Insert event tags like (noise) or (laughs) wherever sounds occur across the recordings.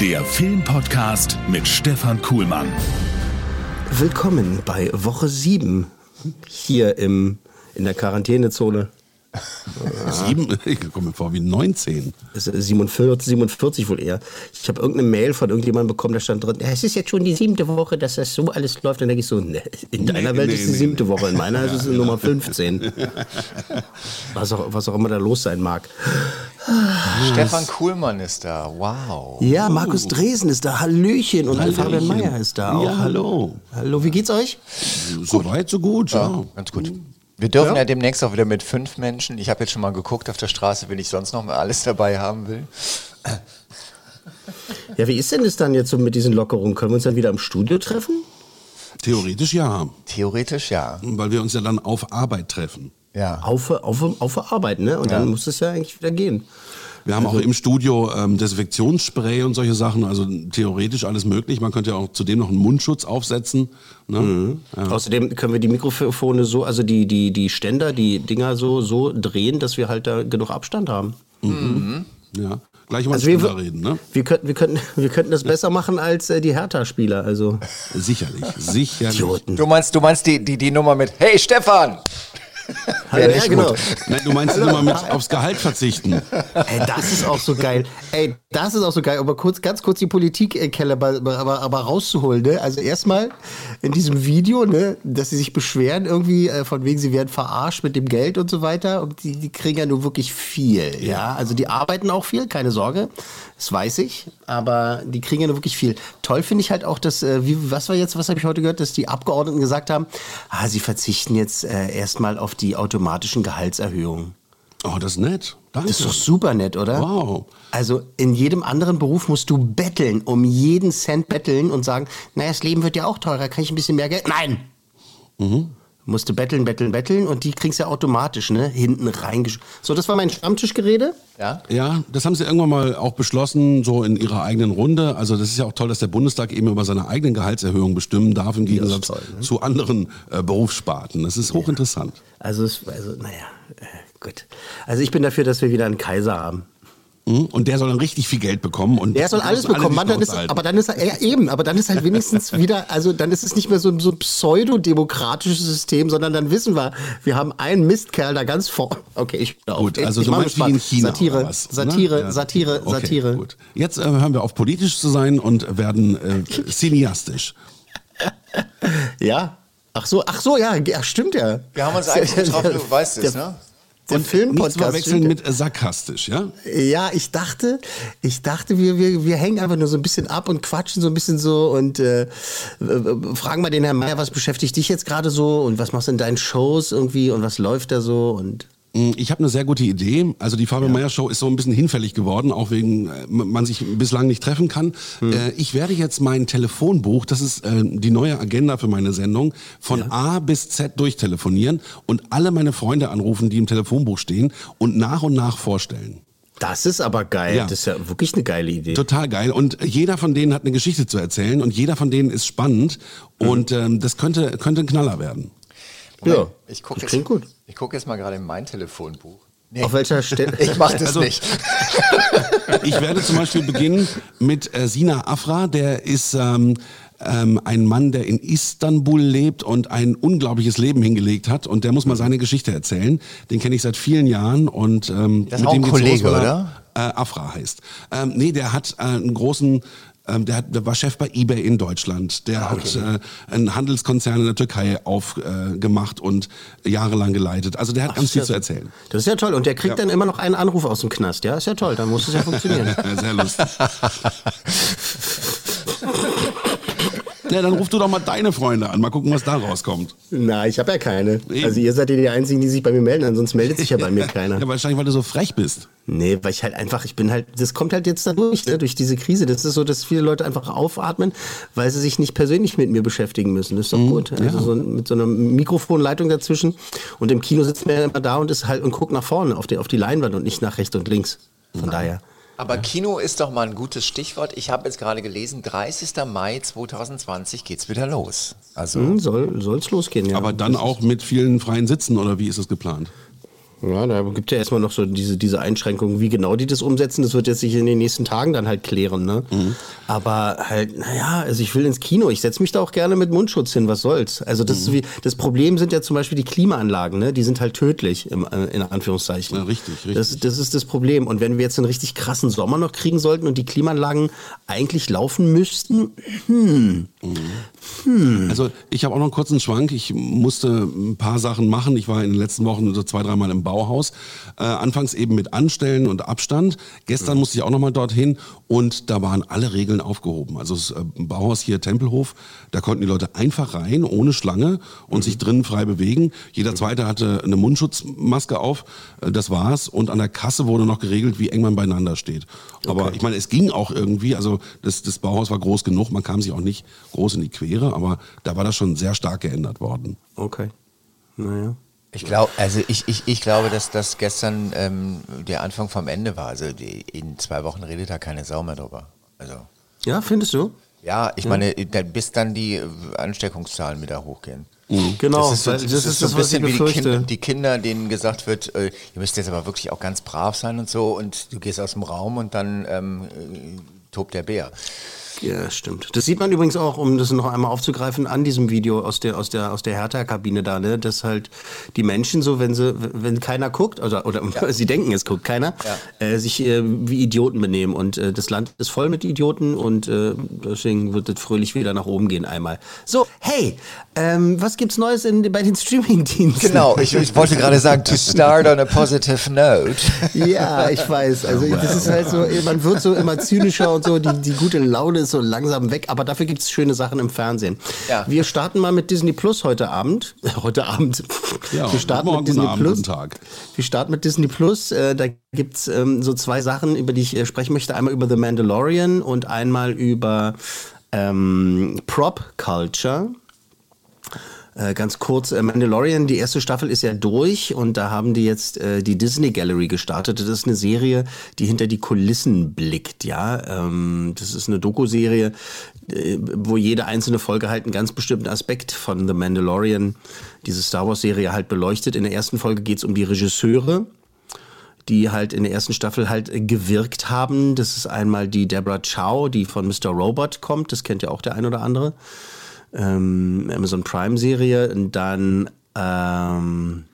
der Filmpodcast mit Stefan Kuhlmann. Willkommen bei Woche 7 hier im, in der Quarantänezone. (laughs) Sieben, ich komme mir vor wie 19. Es ist 47, 47 wohl eher. Ich habe irgendeine Mail von irgendjemandem bekommen, da stand drin, ja, es ist jetzt schon die siebte Woche, dass das so alles läuft. Und dann denke ich so, ne, in deiner Nee, Welt nee, ist es die nee, siebte nee. Woche, in meiner (laughs) ist es Nummer 15. was, auch, was auch immer da los sein mag. Stefan Kuhlmann ist da. Wow. Ja, Markus Dresen ist da, Hallöchen. Und Fabian Meyer ist da auch. Ja, hallo. Hallo, wie geht's euch? So weit, so gut, ja. Ganz gut. Wir dürfen ja, demnächst auch wieder mit fünf Menschen. Ich habe jetzt schon mal geguckt auf der Straße, wenn ich sonst noch mal alles dabei haben will. Ja, wie ist denn das dann jetzt so mit diesen Lockerungen? Können wir uns dann wieder im Studio treffen? Theoretisch ja, Theoretisch ja. weil wir uns ja dann auf Arbeit treffen. Ja. Auf, auf, auf Arbeit, ne? Und dann muss es ja eigentlich wieder gehen. Wir haben auch im Studio ähm, Desinfektionsspray und solche Sachen, also theoretisch alles möglich. Man könnte ja auch zudem noch einen Mundschutz aufsetzen. Ne? Ja. Außerdem können wir die Mikrofone so, also die, die, die Ständer, die Dinger so, so drehen, dass wir halt da genug Abstand haben. ja. Gleich mal Also also wir, reden, ne? wir, könnten, wir, könnten, (laughs) wir könnten das besser machen als äh, die Hertha-Spieler. Also Sicherlich, sicherlich. Idioten. Du meinst, du meinst die, die, die Nummer mit Hey Stefan! (laughs) Hallo, ja, genau. Nein, du meinst immer mit aufs Gehalt verzichten. Ey, das ist auch so geil. Ey, das ist auch so geil. Aber kurz, ganz kurz die Politikkelle aber, aber, aber rauszuholen. Ne? Also erstmal in diesem Video, ne, dass sie sich beschweren irgendwie äh, von wegen, sie werden verarscht mit dem Geld und so weiter. Und die, die kriegen ja nur wirklich viel. Ja, also die arbeiten auch viel, keine Sorge. Das weiß ich. Aber die kriegen ja nur wirklich viel. Toll finde ich halt auch, dass, äh, wie, was war jetzt, was habe ich heute gehört, dass die Abgeordneten gesagt haben, ah, sie verzichten jetzt äh, erstmal auf die automatischen Gehaltserhöhungen. Oh, das ist nett. Danke. Das ist doch super nett, oder? Wow. Also in jedem anderen Beruf musst du betteln, um jeden Cent betteln und sagen, naja, das Leben wird ja auch teurer, kann ich ein bisschen mehr Geld? Nein! Mhm. Musst du betteln, betteln, betteln und die kriegst du ja automatisch, ne? Hinten reingesch... So, das war mein Stammtischgerede. Ja? Ja, das haben sie irgendwann mal auch beschlossen, so in ihrer eigenen Runde. Also das ist ja auch toll, dass der Bundestag eben über seine eigenen Gehaltserhöhungen bestimmen darf, im Gegensatz toll, ne? zu anderen äh, Berufssparten. Das ist hochinteressant. Also, es, also naja, äh, gut. Also ich bin dafür, dass wir wieder einen Kaiser haben. Mhm. Und der soll dann richtig viel Geld bekommen. Und Der soll alles bekommen, Mann, dann ist, aber dann ist er, ja, eben, aber dann ist halt wenigstens (laughs) wieder, also dann ist es nicht mehr so, ein- so ein pseudodemokratisches System, sondern dann wissen wir, wir haben einen Mistkerl da ganz vor. Okay, ich. Gut, also ich du mach meinst in. China Satire, was, Satire, ne? Ja. Satire, Okay, Satire. Gut. Jetzt äh, hören wir auf, politisch zu sein und werden äh, cineastisch. (laughs) Ja. Ach so, ach so, ja, stimmt ja. Wir haben uns eigentlich drauf, du weißt es, ne? Der Nicht Filmpodcast. verwechseln mit äh, sarkastisch, ja? Ja, ich dachte, ich dachte, wir, wir, wir hängen einfach nur so ein bisschen ab und quatschen so ein bisschen so und äh, fragen mal den Herrn Meier, was beschäftigt dich jetzt gerade so und was machst du in deinen Shows irgendwie und was läuft da so und Ich habe eine sehr gute Idee. Also die Fabian Meyer Show ist so ein bisschen hinfällig geworden, auch wegen äh, man sich bislang nicht treffen kann. Äh, Ich werde jetzt mein Telefonbuch, das ist äh, die neue Agenda für meine Sendung, von A bis Z durchtelefonieren und alle meine Freunde anrufen, die im Telefonbuch stehen und nach und nach vorstellen. das ist aber geil. Ja. Das ist ja wirklich eine geile Idee. Total geil. Und jeder von denen hat eine Geschichte zu erzählen und jeder von denen ist spannend und ähm, das könnte, könnte ein Knaller werden. Ja, Ich gucke das jetzt, klingt gut. ich guck jetzt mal gerade in mein Telefonbuch. Nee, Auf welcher Stelle? (laughs) ich mach das Also- nicht. Ich werde zum Beispiel beginnen mit äh, Sina Afra, der ist ähm, ähm, ein Mann, der in Istanbul lebt und ein unglaubliches Leben hingelegt hat und der muss mal seine Geschichte erzählen. Den kenne ich seit vielen Jahren und ähm, Das ist auch ein geht's Kollege, er, oder? Äh, Afra heißt. Ähm, nee, der hat äh, einen großen ähm, der, hat, der war Chef bei eBay in Deutschland. Der hat äh, einen Handelskonzern in der Türkei aufgemacht äh, und jahrelang geleitet. Also der hat ganz viel ja- zu erzählen. Das ist ja toll. Und der kriegt dann immer noch einen Anruf aus dem Knast. Ja, ist ja toll. Dann muss es ja (laughs) funktionieren. Sehr lustig. (laughs) Ja, dann ruf du doch mal deine Freunde an. Mal gucken, was da rauskommt. Na, ich habe ja keine. Eben. Also ihr seid ja die Einzigen, die sich bei mir melden, ansonsten meldet sich ja bei mir (laughs) keiner. Ja, wahrscheinlich, weil du so frech bist. Nee, weil ich halt einfach, ich bin halt, das kommt halt jetzt dadurch, ne, durch diese Krise. Das ist so, dass viele Leute einfach aufatmen, weil sie sich nicht persönlich mit mir beschäftigen müssen. Das ist doch gut. Also so mit so einer Mikrofonleitung dazwischen. Und im Kino sitzt man ja immer da und ist halt und guckt nach vorne auf die, auf die Leinwand und nicht nach rechts und links. Von daher. Aber Kino ist doch mal ein gutes Stichwort. Ich habe jetzt gerade gelesen, 30. Mai 2020 geht's wieder los. Also Hm, soll soll's losgehen, ja. Aber dann auch mit vielen freien Sitzen oder wie ist es geplant? Ja, da gibt ja erstmal noch so diese, diese Einschränkungen. Wie genau die das umsetzen, das wird jetzt sich in den nächsten Tagen dann halt klären. Ne? Aber halt, naja, also ich will ins Kino. Ich setze mich da auch gerne mit Mundschutz hin. Was soll's? Also das, ist wie, das Problem sind ja zum Beispiel die Klimaanlagen. Ne? Die sind halt tödlich, im, äh, in Anführungszeichen. Ja, richtig, richtig. Das, das ist das Problem. Und wenn wir jetzt einen richtig krassen Sommer noch kriegen sollten und die Klimaanlagen eigentlich laufen müssten, Also ich habe auch noch einen kurzen Schwank. Ich musste ein paar Sachen machen. Ich war in den letzten Wochen so zwei, dreimal im Bauhaus. Äh, anfangs eben mit Anstellen und Abstand. Gestern musste ich auch noch mal dorthin und da waren alle Regeln aufgehoben. Also das äh, Bauhaus hier Tempelhof, da konnten die Leute einfach rein, ohne Schlange und sich drinnen frei bewegen. Jeder Zweite hatte eine Mundschutzmaske auf. Äh, das war's. Und an der Kasse wurde noch geregelt, wie eng man beieinander steht. Aber ich meine, es ging auch irgendwie. Also das, das Bauhaus war groß genug. Man kam sich auch nicht groß in die Quere. Aber da war das schon sehr stark geändert worden. okay. Naja. Ich glaube, also ich, ich, ich glaube, dass das gestern ähm, der Anfang vom Ende war. Also die, in zwei Wochen redet da keine Sau mehr drüber. Also Ja, findest du? ja, ich meine, da- bis dann die äh, Ansteckungszahlen wieder hochgehen. Genau, Das ist so, weil das ist so ein bisschen wie die. Kinder, die Kinder, denen gesagt wird, äh, ihr müsst jetzt aber wirklich auch ganz brav sein und so und du gehst aus dem Raum und dann ähm, äh, tobt der Bär. Ja, stimmt. Das sieht man übrigens auch, um das noch einmal aufzugreifen, an diesem Video aus der, aus der, aus der Hertha-Kabine da, ne, dass halt die Menschen so, wenn sie, wenn keiner guckt, oder, oder (laughs) sie denken, es guckt keiner, äh, sich äh, wie Idioten benehmen. Und äh, das Land ist voll mit Idioten und äh, deswegen wird es fröhlich wieder nach oben gehen einmal. So, hey, ähm, was gibt's Neues in, bei den Streaming-Diensten? Genau, ich, ich wollte gerade sagen, to start on a positive note. Ja, ich weiß. Also das ist halt so, man wird so immer zynischer und so, die, die gute Laune ist so langsam weg, aber dafür gibt es schöne Sachen im Fernsehen. Ja. Wir starten mal mit Disney Plus heute Abend. (laughs) Heute Abend. Ja, Wir starten mit Disney Abend, Plus. Tag. Wir starten mit Disney Plus. Äh, da gibt's ähm, so zwei Sachen, über die ich äh, sprechen möchte. Einmal über The Mandalorian und einmal über ähm, Prop Culture. Äh, ganz kurz, äh, Mandalorian, die erste Staffel ist ja durch und da haben die jetzt äh, die Disney Gallery gestartet. Das ist eine Serie, die hinter die Kulissen blickt, ja. Ähm, das ist eine Doku-Serie, äh, wo jede einzelne Folge halt einen ganz bestimmten Aspekt von The Mandalorian, diese Star Wars-Serie halt beleuchtet. In der ersten Folge geht's um die Regisseure, die halt in der ersten Staffel halt gewirkt haben. Das ist einmal die Deborah Chow, die von Mr. Robot kommt. Das kennt ja auch der ein oder andere ähm, Amazon Prime Serie und dann ähm,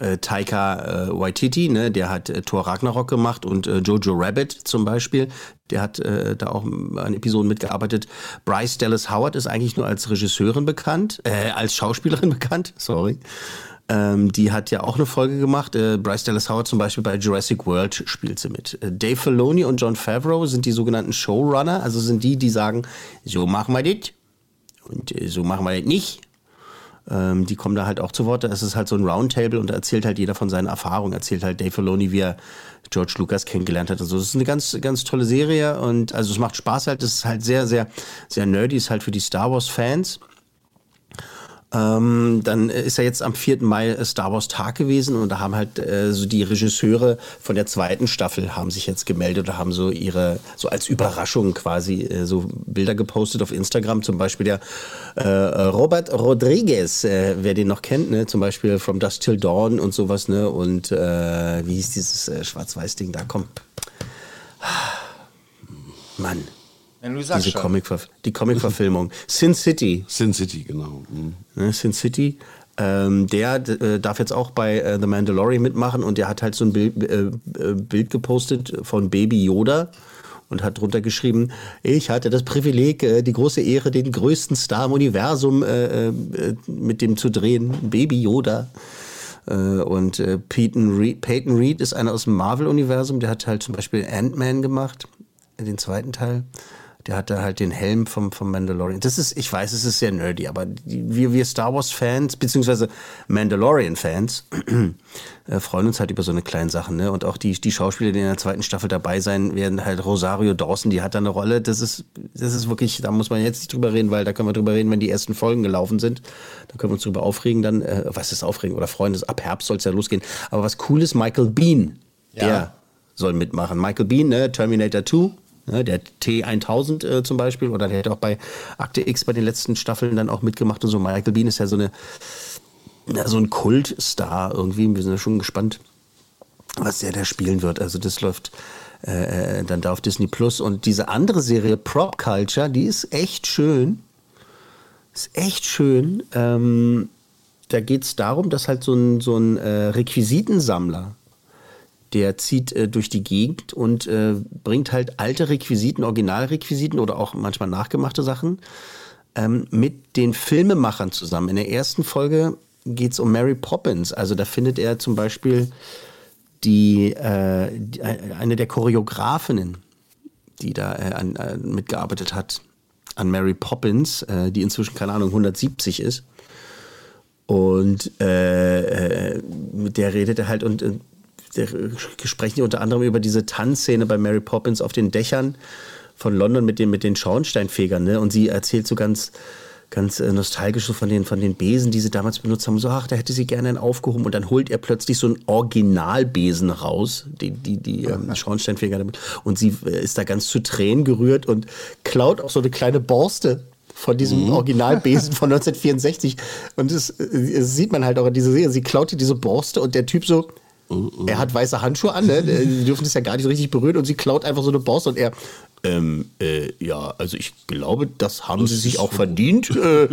äh, Taika äh, Waititi, ne, der hat äh, Thor Ragnarok gemacht und äh, Jojo Rabbit zum Beispiel, der hat äh, da auch an Episoden mitgearbeitet. Bryce Dallas Howard ist eigentlich nur als Regisseurin bekannt, äh, als Schauspielerin (laughs) bekannt, sorry. Ähm, die hat ja auch eine Folge gemacht. Äh, Bryce Dallas Howard zum Beispiel bei Jurassic World spielt sie mit. Äh, Dave Filoni und John Favreau sind die sogenannten Showrunner, also sind die, die sagen, so machen wir das und äh, so machen wir das nicht. Ähm, die kommen da halt auch zu Wort. Es ist halt so ein Roundtable und da erzählt halt jeder von seinen Erfahrungen. Erzählt halt Dave Filoni, wie er George Lucas kennengelernt hat. Also es ist eine ganz, ganz tolle Serie und also es macht Spaß halt. Es ist halt sehr, sehr, sehr nerdy. Ist halt für die Star Wars Fans. Ähm, dann ist ja jetzt am 4. Mai äh, Star Wars Tag gewesen und da haben halt äh, so die Regisseure von der zweiten Staffel haben sich jetzt gemeldet oder haben so ihre, so als Überraschung quasi äh, so Bilder gepostet auf Instagram. Zum Beispiel der äh, Robert Rodriguez, äh, wer den noch kennt, ne? zum Beispiel From Dusk Till Dawn und sowas, ne? Und äh, wie hieß dieses äh, Schwarz-Weiß-Ding da? Komm. Mann. Wenn du sagst Diese schon. Comic die Comic-Verfilmung. (laughs) Sin City. Sin City, genau. Mhm. ne, Sin City. Ähm, der äh, darf jetzt auch bei äh, The Mandalorian mitmachen und der hat halt so ein Bild, äh, äh, Bild gepostet von Baby Yoda und hat drunter geschrieben, ich hatte das Privileg, äh, die große Ehre, den größten Star im Universum äh, äh, mit dem zu drehen, Baby Yoda. Äh, und äh, Peyton Reed, Peyton Reed ist einer aus dem Marvel-Universum, der hat halt zum Beispiel Ant-Man gemacht, den zweiten Teil. Der hatte halt den Helm vom, vom Mandalorian. Das ist, ich weiß, es ist sehr nerdy, aber wir, wir Star Wars-Fans, beziehungsweise Mandalorian-Fans, äh, freuen uns halt über so eine kleine Sachen. Ne? Und auch die, die Schauspieler, die in der zweiten Staffel dabei sein werden, halt Rosario Dawson, die hat da eine Rolle. Das ist, das ist wirklich, da muss man jetzt nicht drüber reden, weil da können wir drüber reden, wenn die ersten Folgen gelaufen sind. Da können wir uns drüber aufregen, dann, äh, was ist aufregen oder freuen, ab Herbst soll es ja losgehen. Aber was cool ist, Michael Bean, ja. der soll mitmachen. Michael Bean, ne, Terminator 2, Ne, der T1000 äh, zum Beispiel, oder der hätte auch bei Akte X bei den letzten Staffeln dann auch mitgemacht und so. Michael Bean ist ja so eine ja, so ein Kultstar irgendwie. Wir sind ja schon gespannt, was der da spielen wird. Also das läuft äh, äh, dann da auf Disney Plus. Und diese andere Serie, Prop Culture, die ist echt schön. Ist echt schön. Ähm, da geht es darum, dass halt so ein, so ein äh, Requisitensammler der zieht äh, durch die Gegend und äh, bringt halt alte Requisiten, Originalrequisiten oder auch manchmal nachgemachte Sachen ähm, mit den Filmemachern zusammen. In der ersten Folge geht es um Mary Poppins. Also da findet er zum Beispiel die, äh, die eine der Choreografinnen, die da äh, an, äh, mitgearbeitet hat, an Mary Poppins, äh, die inzwischen, keine Ahnung, 170 ist. Und mit der redet er halt und sprechen unter anderem über diese Tanzszene bei Mary Poppins auf den Dächern von London mit den, mit den Schornsteinfegern. Ne? Und sie erzählt so ganz, ganz äh, nostalgisch so von den, von den Besen, die sie damals benutzt haben. So, ach, da hätte sie gerne einen aufgehoben. Und dann holt er plötzlich so einen Originalbesen raus, die, die, die ähm, Schornsteinfeger damit. Und sie äh, ist da ganz zu Tränen gerührt und klaut auch so eine kleine Borste von diesem mhm. Originalbesen von (laughs) 1964. Und das, das, äh, sieht man halt auch in dieser Serie. Sie klaut diese Borste und der Typ so, er hat weiße Handschuhe an, ne? die dürfen das ja gar nicht richtig berühren und sie klaut einfach so eine Borste und er, ähm, äh, ja, also ich glaube, das haben sie sich auch verdient. Äh,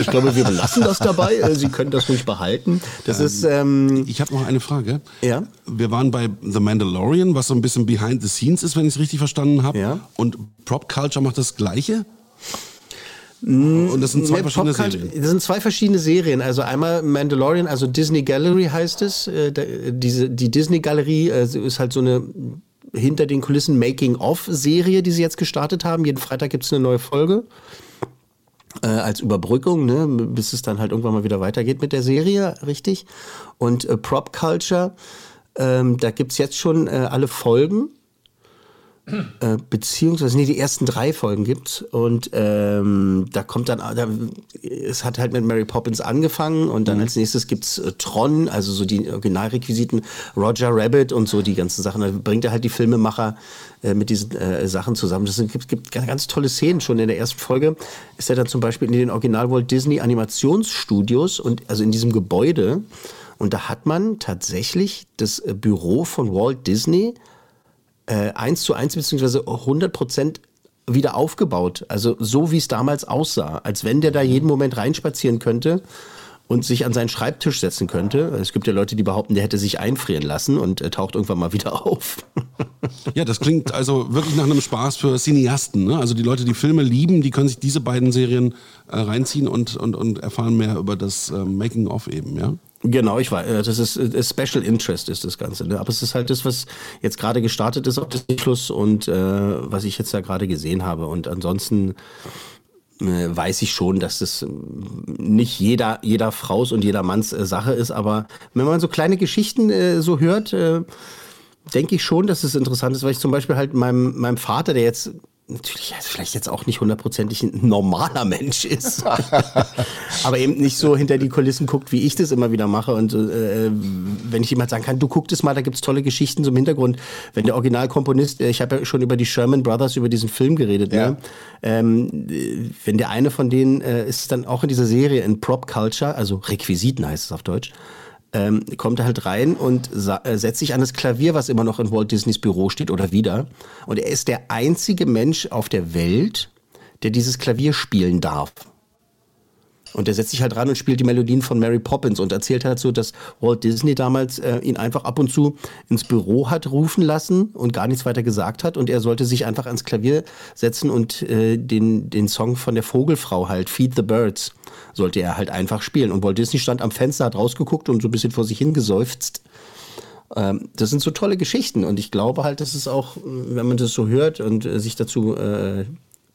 ich glaube, wir belassen das dabei. Äh, sie können das ruhig behalten. Das ähm, ist. Ähm, ich habe noch eine Frage. Ja. Wir waren bei The Mandalorian, was so ein bisschen behind the scenes ist, wenn ich es richtig verstanden habe. Ja. Und Prop Culture macht das Gleiche? Und das sind zwei nee, verschiedene Serien. Das sind zwei verschiedene Serien. Also einmal Mandalorian, also Disney Gallery heißt es. Äh, diese, die Disney Galerie äh, ist halt so eine hinter den Kulissen Making-of-Serie, die sie jetzt gestartet haben. Jeden Freitag gibt es eine neue Folge. Äh, als Überbrückung, ne, bis es dann halt irgendwann mal wieder weitergeht mit der Serie, richtig. Und äh, Prop Culture, ähm, da gibt es jetzt schon äh, alle Folgen. Äh, beziehungsweise, nee, die ersten drei Folgen gibt's und ähm, da kommt dann, da, es hat halt mit Mary Poppins angefangen und dann mhm. als nächstes gibt's äh, Tron, also so die Originalrequisiten, Roger Rabbit und so die ganzen Sachen. Da bringt er halt die Filmemacher äh, mit diesen äh, Sachen zusammen. Es gibt, gibt ganz, tolle Szenen schon in der ersten Folge. Ist er dann zum Beispiel in den Original Walt Disney Animationsstudios und also in diesem Gebäude und da hat man tatsächlich das äh, Büro von Walt Disney äh, 1 zu 1 bzw. 100 Prozent wieder aufgebaut. Also so, wie es damals aussah. Als wenn der da jeden Moment reinspazieren könnte und sich an seinen Schreibtisch setzen könnte. Es gibt ja Leute, die behaupten, der hätte sich einfrieren lassen und äh, taucht irgendwann mal wieder (laughs) auf. ja, das klingt also wirklich nach einem Spaß für Cineasten. Ne? Also die Leute, die Filme lieben, die können sich diese beiden Serien äh, reinziehen und, und, und erfahren mehr über das äh, Making-of eben, ja? Genau, ich weiß, äh, das ist äh, Special Interest ist das Ganze. Ne? Aber es ist halt das, was jetzt gerade gestartet ist auf Disney Plus und äh, was ich jetzt da gerade gesehen habe. Und ansonsten äh, weiß ich schon, dass das nicht jeder, jeder Fraus und jeder Manns äh, Sache ist. Aber wenn man so kleine Geschichten äh, so hört, äh, denke ich schon, dass es interessant ist, weil ich zum Beispiel halt meinem, meinem Vater, der jetzt natürlich vielleicht jetzt auch nicht hundertprozentig ein normaler Mensch ist, (laughs) aber eben nicht so hinter die Kulissen guckt, wie ich das immer wieder mache. Und äh, wenn ich jemand sagen kann, du guck das mal, da gibt's tolle Geschichten im Hintergrund. Wenn der Originalkomponist, äh, ich habe ja schon über die Sherman Brothers, über diesen Film geredet, ne? ja. ne? ähm, wenn der eine von denen äh, ist dann auch in dieser Serie in Prop Culture, also Requisiten heißt es auf Deutsch, ähm, kommt er halt rein und äh, setzt sich an das Klavier, was immer noch in Walt Disneys Büro steht oder wieder. Und er ist der einzige Mensch auf der Welt, der dieses Klavier spielen darf. Und er setzt sich halt ran und spielt die Melodien von Mary Poppins und erzählt halt so, dass Walt Disney damals äh, ihn einfach ab und zu ins Büro hat rufen lassen und gar nichts weiter gesagt hat. Und er sollte sich einfach ans Klavier setzen und äh, den, den Song von der Vogelfrau halt, Feed the Birds, sollte er halt einfach spielen. Und Walt Disney stand am Fenster, hat rausgeguckt und so ein bisschen vor sich hingeseufzt Ähm, das sind so tolle Geschichten und ich glaube halt, dass es auch, wenn man das so hört und äh, sich dazu äh,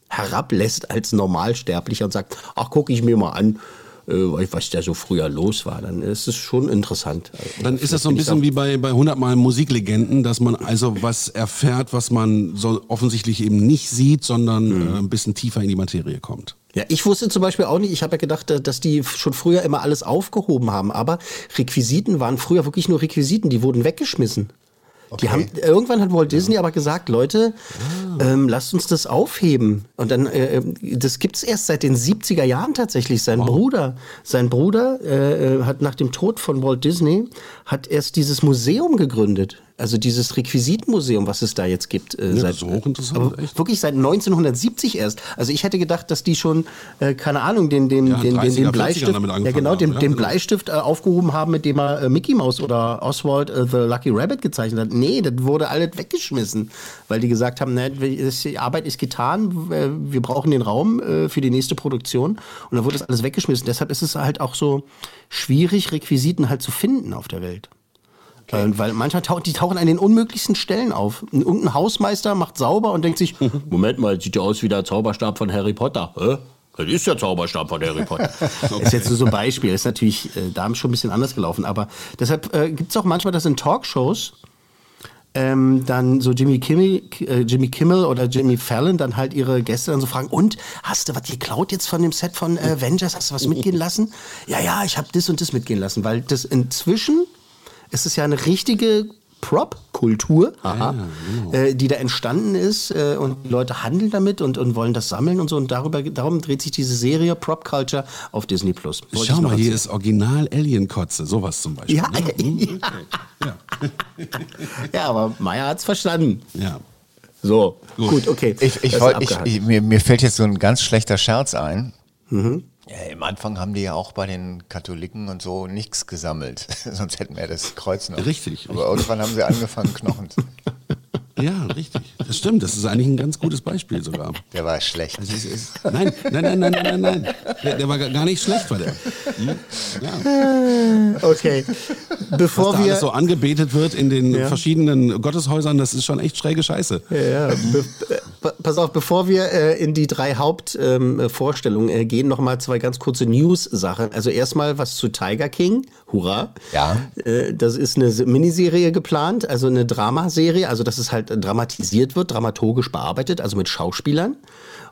herablässt als Normalsterblicher und sagt, ach, gucke ich mir mal an, äh, was da so früher los war, dann ist es schon interessant. Dann ist das so ein bisschen wie bei, bei 100 Mal Musiklegenden, dass man also was erfährt, was man so offensichtlich eben nicht sieht, sondern mhm. äh, ein bisschen tiefer in die Materie kommt. Ja, ich wusste zum Beispiel auch nicht, ich habe ja gedacht, äh, dass die schon früher immer alles aufgehoben haben, aber Requisiten waren früher wirklich nur Requisiten, die wurden weggeschmissen. Okay. Die haben, irgendwann hat Walt Disney aber gesagt, Leute, ah. ähm, lasst uns das aufheben. Und dann, äh, äh das gibt's erst seit den 70er Jahren tatsächlich. Sein wow. Bruder, sein Bruder äh, äh, hat nach dem Tod von Walt Disney, hat erst dieses Museum gegründet. Also dieses Requisitenmuseum, was es da jetzt gibt. Äh, ja, seit, ist hochinteressant. Aber echt? wirklich seit 1970 erst. Also ich hätte gedacht, dass die schon, äh, keine Ahnung, den, den, ja, den, den, den Bleistift, ja genau, den, ja, den genau. Bleistift äh, aufgehoben haben, mit dem er äh, Mickey Mouse oder Oswald äh, the Lucky Rabbit gezeichnet hat. Nee, das wurde alles weggeschmissen, weil die gesagt haben, ne, die Arbeit ist getan, wir brauchen den Raum äh, für die nächste Produktion. Und dann wurde das alles weggeschmissen. Deshalb ist es halt auch so schwierig, Requisiten halt zu finden auf der Welt. Okay. Äh, weil manchmal tauchen die tauchen an den unmöglichsten Stellen auf. Irgendein Hausmeister macht sauber und denkt sich, (laughs) Moment mal, sieht ja aus wie der Zauberstab von Harry Potter. Hä? Das ist der Zauberstab von Harry Potter. (laughs) okay. Ist jetzt so ein Beispiel. Ist natürlich äh, da schon ein bisschen anders gelaufen. Aber deshalb äh, gibt es auch manchmal, dass in Talkshows ähm, dann so Jimmy Kimmel, äh, Jimmy Kimmel oder Jimmy Fallon dann halt ihre Gäste dann so fragen, und hast du was geklaut jetzt von dem Set von äh, Avengers? Hast du was mitgehen lassen? Ja, ja, ich habe das und das mitgehen lassen, weil das inzwischen ist es ja eine richtige Prop-Kultur, ja, genau. äh, die da entstanden ist äh, und die Leute handeln damit und, und wollen das sammeln und so und darüber, darum dreht sich diese Serie Prop Culture auf Disney Plus. Schau mal, hier ist Original Alien-Kotze, sowas zum Beispiel. Ja, ne? (laughs) mhm, ja. ja. aber Maya hat es verstanden. Ja. So, gut, gut okay. Ich, ich wollt, ich, mir, mir fällt jetzt so ein ganz schlechter Scherz ein. Mhm. Ja, Im Anfang haben die ja auch bei den Katholiken und so nichts gesammelt. (laughs) Sonst hätten wir das Kreuz noch. Richtig. Aber irgendwann haben sie angefangen, Knochen zu. (laughs) Ja, richtig. Das stimmt. Das ist eigentlich ein ganz gutes Beispiel sogar. (laughs) Der war schlecht. Also ist, nein, nein, nein, nein, nein, nein. Der, der, war gar nicht schlecht, war der. Hm? Ja. Okay. Bevor Was da wir alles so angebetet wird in den ja. verschiedenen Gotteshäusern, das ist schon echt schräge Scheiße. Ja, be pass auf, bevor wir äh, in die drei Hauptvorstellungen ähm, äh, gehen, noch mal zwei ganz kurze News-Sachen. Also erstmal was zu Tiger King. Hurra. Ja. Äh, das ist eine Miniserie geplant, also eine Dramaserie. Also das ist halt dramatisiert wird, dramaturgisch bearbeitet, also mit Schauspielern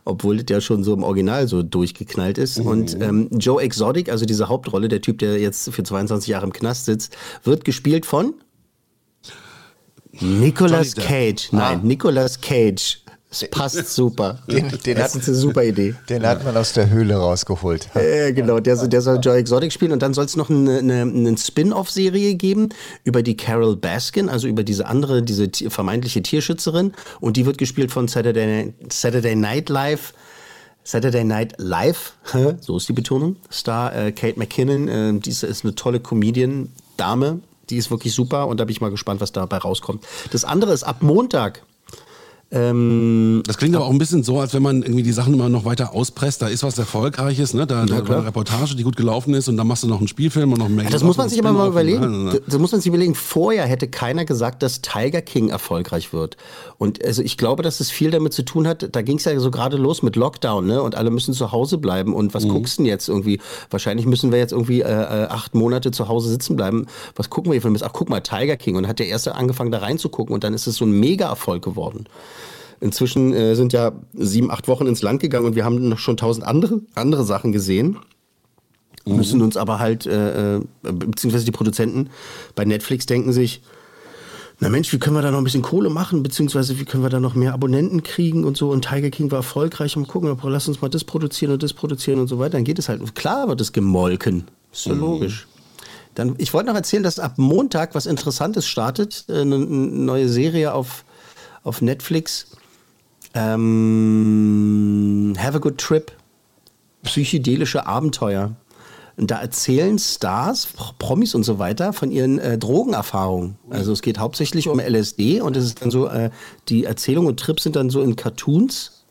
obwohl das ja schon so im Original so durchgeknallt ist. Mhm. Und ähm, Joe Exotic, also diese Hauptrolle, der Typ, der jetzt für 22 Jahre im Knast sitzt, wird gespielt von Nicolas Cage. Nein, ah. Nicolas Cage. Das passt super. (laughs) Den, den das hat, ist eine super Idee. Den hat man aus der Höhle rausgeholt. Äh, genau, der, der soll Joy Exotic spielen und dann soll es noch eine, eine, eine Spin-off-Serie geben über die Carol Baskin, also über diese andere, diese vermeintliche Tierschützerin und die wird gespielt von Saturday, Saturday Night Live. Saturday Night Live, so ist die Betonung. Star äh, Kate McKinnon, äh, diese ist eine tolle Comedian-Dame, die ist wirklich super und da bin ich mal gespannt, was dabei rauskommt. Das andere ist ab Montag ähm, das klingt aber auch ein bisschen so, als wenn man irgendwie die Sachen immer noch weiter auspresst. Da ist was Erfolgreiches, ne? Da, da war eine Reportage, die gut gelaufen ist, und dann machst du noch einen Spielfilm und noch mehr. Das muss man sich immer mal überlegen. Ne? Das muss man sich überlegen. Vorher hätte keiner gesagt, dass Tiger King erfolgreich wird. Und also ich glaube, dass es viel damit zu tun hat. Da ging es ja so gerade los mit Lockdown, ne? Und alle müssen zu Hause bleiben. Und was mhm. guckst du denn jetzt irgendwie? Wahrscheinlich müssen wir jetzt irgendwie äh, äh, acht Monate zu Hause sitzen bleiben. Was gucken wir hier für Ach, guck mal, Tiger King. Und hat der erste angefangen, da reinzugucken. Und dann ist es so ein Mega-Erfolg geworden. Inzwischen äh, sind ja sieben, acht Wochen ins Land gegangen und wir haben noch schon tausend andere, andere Sachen gesehen. Mhm. Müssen uns aber halt, äh, äh, beziehungsweise die Produzenten bei Netflix denken sich, na Mensch, wie können wir da noch ein bisschen Kohle machen, beziehungsweise wie können wir da noch mehr Abonnenten kriegen und so. Und Tiger King war erfolgreich. Mal gucken, lass uns mal das produzieren und das produzieren und so weiter. Dann geht es halt. Klar wird es gemolken. Ist ja mhm. logisch. Dann, ich wollte noch erzählen, dass ab Montag was Interessantes startet. Eine, eine neue Serie auf, auf Netflix. Ähm, Have a Good Trip, psychedelische Abenteuer. Und da erzählen Stars, Promis und so weiter von ihren äh, Drogenerfahrungen. Also es geht hauptsächlich um LSD und es ist dann so, äh, die Erzählungen und Trips sind dann so in Cartoons.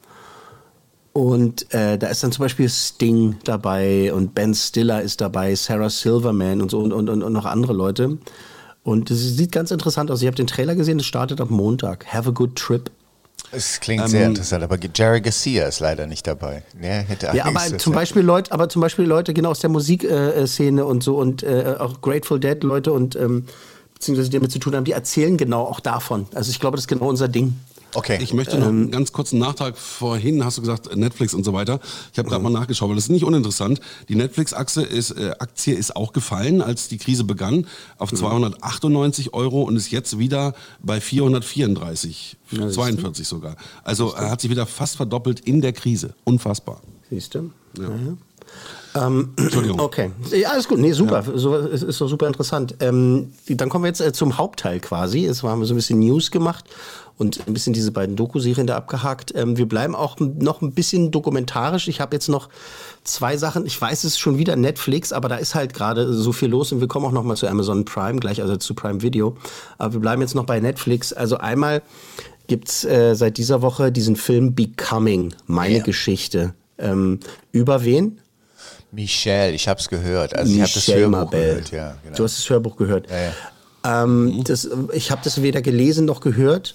Und äh, da ist dann zum Beispiel Sting dabei und Ben Stiller ist dabei, Sarah Silverman und so und, und, und noch andere Leute. Und es sieht ganz interessant aus. Ich habe den Trailer gesehen, es startet am Montag. Have a good trip. Es klingt sehr interessant, aber Jerry Garcia ist leider nicht dabei. Der hätte Ja, aber zum Beispiel Leute, aber zum Beispiel Leute genau aus der Musikszene und so und äh, auch Grateful Dead Leute und ähm, beziehungsweise die damit zu tun haben, die erzählen genau auch davon. Also ich glaube, das ist genau unser Ding. Okay. Ich möchte noch einen ganz kurzen Nachtrag vorhin, hast du gesagt, Netflix und so weiter. Ich habe gerade mal nachgeschaut, weil das ist nicht uninteressant. Die Netflix-Aktie ist, äh, Aktie ist auch gefallen, als die Krise begann, auf 298 Euro und ist jetzt wieder bei 434, 42 sogar. Also er hat sich wieder fast verdoppelt in der Krise. Unfassbar. Siehst du? Ja. Entschuldigung. Okay. Ja, alles gut. Nee, super. So, es ist doch super interessant. Ähm, dann kommen wir jetzt äh, zum Hauptteil quasi. Es haben wir so ein bisschen News gemacht und ein bisschen diese beiden Doku-Serien da abgehakt. Ähm, wir bleiben auch noch ein bisschen dokumentarisch. Ich habe jetzt noch zwei Sachen. Ich weiß, es ist schon wieder Netflix, aber da ist halt gerade so viel los und wir kommen auch noch mal zu Amazon Prime gleich, also zu Prime Video. Aber wir bleiben jetzt noch bei Netflix. Also einmal gibt's äh, seit dieser Woche diesen Film Becoming, meine Ja. Geschichte. Ähm, über wen? Michelle, ich habe es gehört. Also ich habe das Michelle Hörbuch Mabel. gehört, ja. Genau. Du hast das Hörbuch gehört. Ja, ja. Ähm, das, ich habe das weder gelesen noch gehört.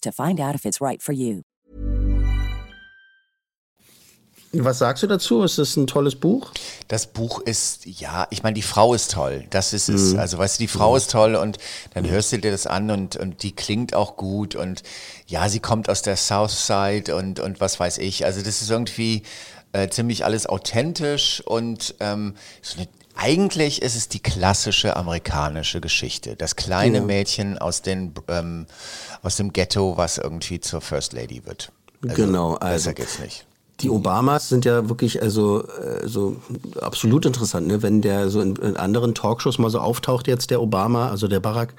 to find out if it's right for you. Was sagst du dazu? Ist das ein tolles Buch? Das Buch ist, ja, ich meine, die Frau ist toll. Das ist es. Also, weißt du, die Frau ist toll und dann hörst du dir das an und, und die klingt auch gut und ja, sie kommt aus der Southside und, und was weiß ich. Also, das ist irgendwie äh, ziemlich alles authentisch und ähm, so eine, eigentlich ist es die klassische amerikanische Geschichte. Das kleine Mädchen aus, den, ähm, aus dem Ghetto, was irgendwie zur First Lady wird. genau, also Besser geht's nicht. Die Obamas sind ja wirklich also äh, so absolut interessant, ne? Wenn der so in, in anderen Talkshows mal so auftaucht jetzt der Obama, also der Barack